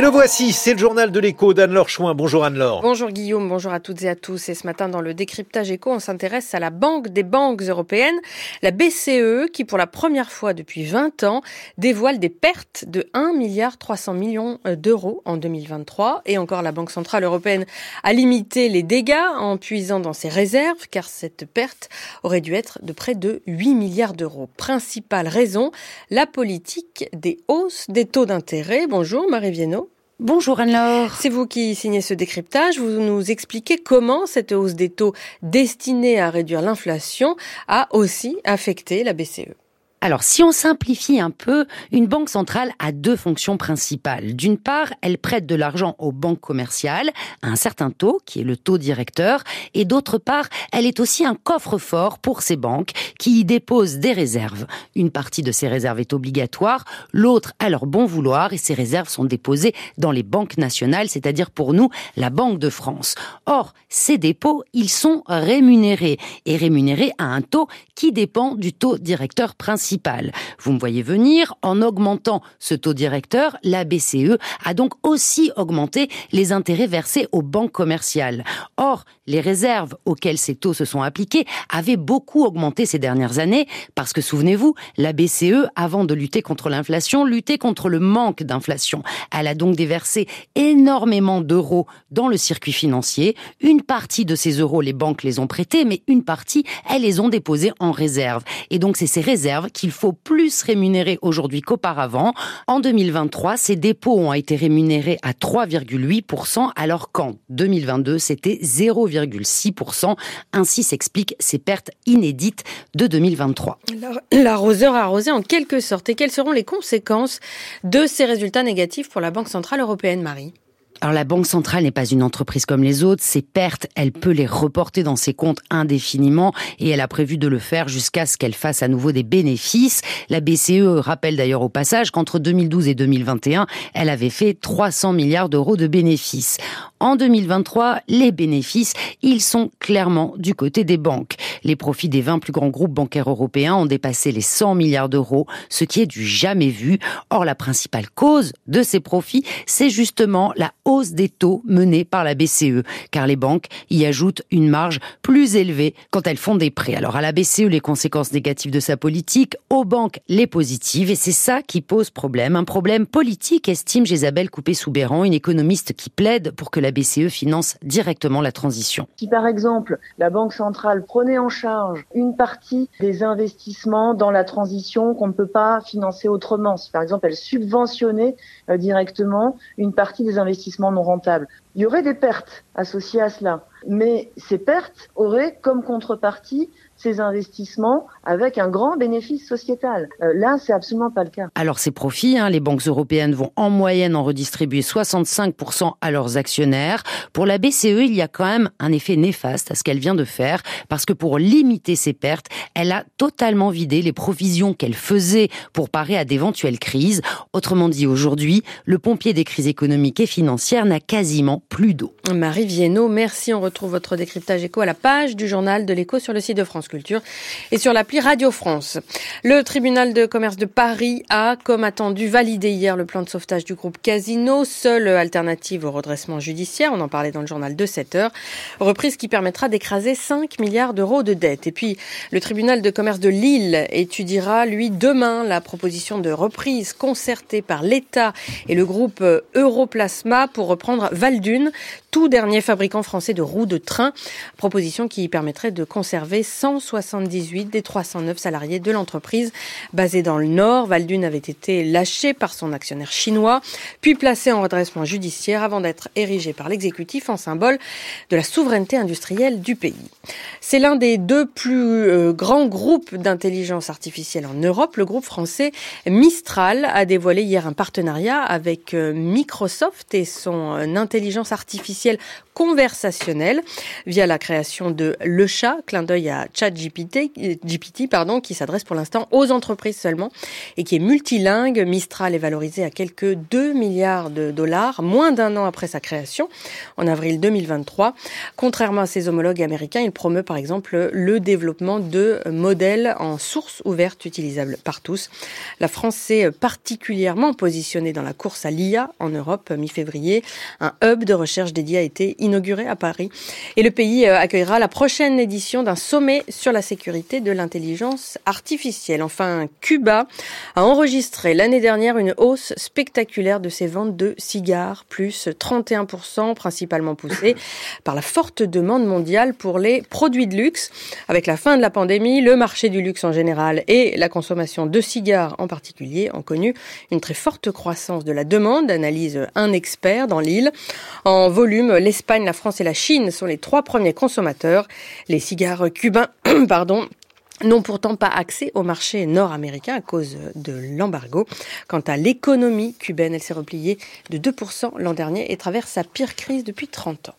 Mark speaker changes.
Speaker 1: Et le voici, c'est le journal de l'écho d'Anne-Laure Chouin. Bonjour Anne-Laure.
Speaker 2: Bonjour Guillaume, bonjour à toutes et à tous. Et ce matin, dans le décryptage écho, on s'intéresse à la Banque des banques européennes, la BCE, qui pour la première fois depuis 20 ans dévoile des pertes de 1 milliard 300 millions d'euros en 2023. Et encore, la Banque centrale européenne a limité les dégâts en puisant dans ses réserves, car cette perte aurait dû être de près de 8 milliards d'euros. Principale raison, la politique des hausses des taux d'intérêt. Bonjour Marie Viennot.
Speaker 3: Bonjour Anne-Laure.
Speaker 2: C'est vous qui signez ce décryptage. Vous nous expliquez comment cette hausse des taux destinée à réduire l'inflation a aussi affecté la BCE.
Speaker 3: Alors, si on simplifie un peu, une banque centrale a deux fonctions principales. D'une part, elle prête de l'argent aux banques commerciales à un certain taux, qui est le taux directeur, et d'autre part, elle est aussi un coffre-fort pour ces banques qui y déposent des réserves. Une partie de ces réserves est obligatoire, l'autre à leur bon vouloir, et ces réserves sont déposées dans les banques nationales, c'est-à-dire pour nous, la Banque de France. Or, ces dépôts, ils sont rémunérés, et rémunérés à un taux qui dépend du taux directeur principal. Vous me voyez venir, en augmentant ce taux directeur, la BCE a donc aussi augmenté les intérêts versés aux banques commerciales. Or, les réserves auxquelles ces taux se sont appliqués avaient beaucoup augmenté ces dernières années parce que souvenez-vous, la BCE, avant de lutter contre l'inflation, luttait contre le manque d'inflation. Elle a donc déversé énormément d'euros dans le circuit financier. Une partie de ces euros, les banques les ont prêtés, mais une partie, elles les ont déposés en réserve. Et donc, c'est ces réserves qu'il faut plus rémunérer aujourd'hui qu'auparavant. En 2023, ces dépôts ont été rémunérés à 3,8%, alors qu'en 2022, c'était 0,6%. Ainsi s'expliquent ces pertes inédites de 2023.
Speaker 2: L'arroseur arrosé en quelque sorte. Et quelles seront les conséquences de ces résultats négatifs pour la Banque Centrale Européenne, Marie?
Speaker 3: Alors la Banque centrale n'est pas une entreprise comme les autres. Ses pertes, elle peut les reporter dans ses comptes indéfiniment et elle a prévu de le faire jusqu'à ce qu'elle fasse à nouveau des bénéfices. La BCE rappelle d'ailleurs au passage qu'entre 2012 et 2021, elle avait fait 300 milliards d'euros de bénéfices. En 2023, les bénéfices, ils sont clairement du côté des banques. Les profits des 20 plus grands groupes bancaires européens ont dépassé les 100 milliards d'euros, ce qui est du jamais vu. Or, la principale cause de ces profits, c'est justement la hausse des taux menée par la BCE, car les banques y ajoutent une marge plus élevée quand elles font des prêts. Alors à la BCE, les conséquences négatives de sa politique, aux banques, les positives, et c'est ça qui pose problème. Un problème politique, estime Isabelle Coupé-Soubéran, une économiste qui plaide pour que la BCE finance directement la transition.
Speaker 4: Si par exemple la Banque centrale prenait en charge une partie des investissements dans la transition qu'on ne peut pas financer autrement, si par exemple elle subventionnait euh, directement une partie des investissements non rentables. Il y aurait des pertes associées à cela, mais ces pertes auraient comme contrepartie ces investissements avec un grand bénéfice sociétal. Euh, là, c'est absolument pas le cas.
Speaker 3: Alors ces profits, hein, les banques européennes vont en moyenne en redistribuer 65% à leurs actionnaires. Pour la BCE, il y a quand même un effet néfaste à ce qu'elle vient de faire, parce que pour limiter ces pertes, elle a totalement vidé les provisions qu'elle faisait pour parer à d'éventuelles crises. Autrement dit, aujourd'hui, le pompier des crises économiques et financières n'a quasiment plus d'eau.
Speaker 2: Marie Viennot, merci. On retrouve votre décryptage éco à la page du journal de l'écho sur le site de France Culture et sur l'appli Radio France. Le tribunal de commerce de Paris a, comme attendu, validé hier le plan de sauvetage du groupe Casino, seule alternative au redressement judiciaire. On en parlait dans le journal de 7 heures. Reprise qui permettra d'écraser 5 milliards d'euros de dettes. Et puis, le tribunal de commerce de Lille étudiera, lui, demain, la proposition de reprise concertée par l'État et le groupe Europlasma pour reprendre Valdune, tout dernier fabricant français de roues de train. Proposition qui permettrait de conserver 178 des 309 salariés de l'entreprise basée dans le Nord. Valdune avait été lâché par son actionnaire chinois, puis placé en redressement judiciaire avant d'être érigé par l'exécutif en symbole de la souveraineté industrielle du pays. C'est l'un des deux plus euh, grands groupes d'intelligence artificielle en Europe. Le groupe français Mistral a dévoilé hier un partenariat avec euh, Microsoft et son euh, intelligence artificielle conversationnelle via la création de Le Chat, clin d'œil à ChatGPT, GPT, pardon, qui s'adresse pour l'instant aux entreprises seulement et qui est multilingue. Mistral est valorisé à quelques 2 milliards de dollars, moins d'un an après sa création, en avril 2023. Contrairement à ses homologues américains, il promeut par exemple le développement de modèles en source ouverte utilisables par tous. La France s'est particulièrement positionnée dans la course à l'IA en Europe mi-février. Un hub de recherche dédié a été inauguré à Paris et le pays accueillera la prochaine édition d'un sommet sur la sécurité de l'intelligence artificielle. Enfin, Cuba a enregistré l'année dernière une hausse spectaculaire de ses ventes de cigares, plus 31%, principalement poussée par la forte demande mondiale pour les produits de luxe. Avec la fin de la pandémie, le marché du luxe en général et la consommation de cigares en particulier ont connu une très forte croissance de la demande, analyse un expert dans l'île. En volume, l'Espagne, la France et la Chine sont les trois premiers consommateurs. Les cigares cubains, pardon, n'ont pourtant pas accès au marché nord-américain à cause de l'embargo. Quant à l'économie cubaine, elle s'est repliée de 2% l'an dernier et traverse sa pire crise depuis 30 ans.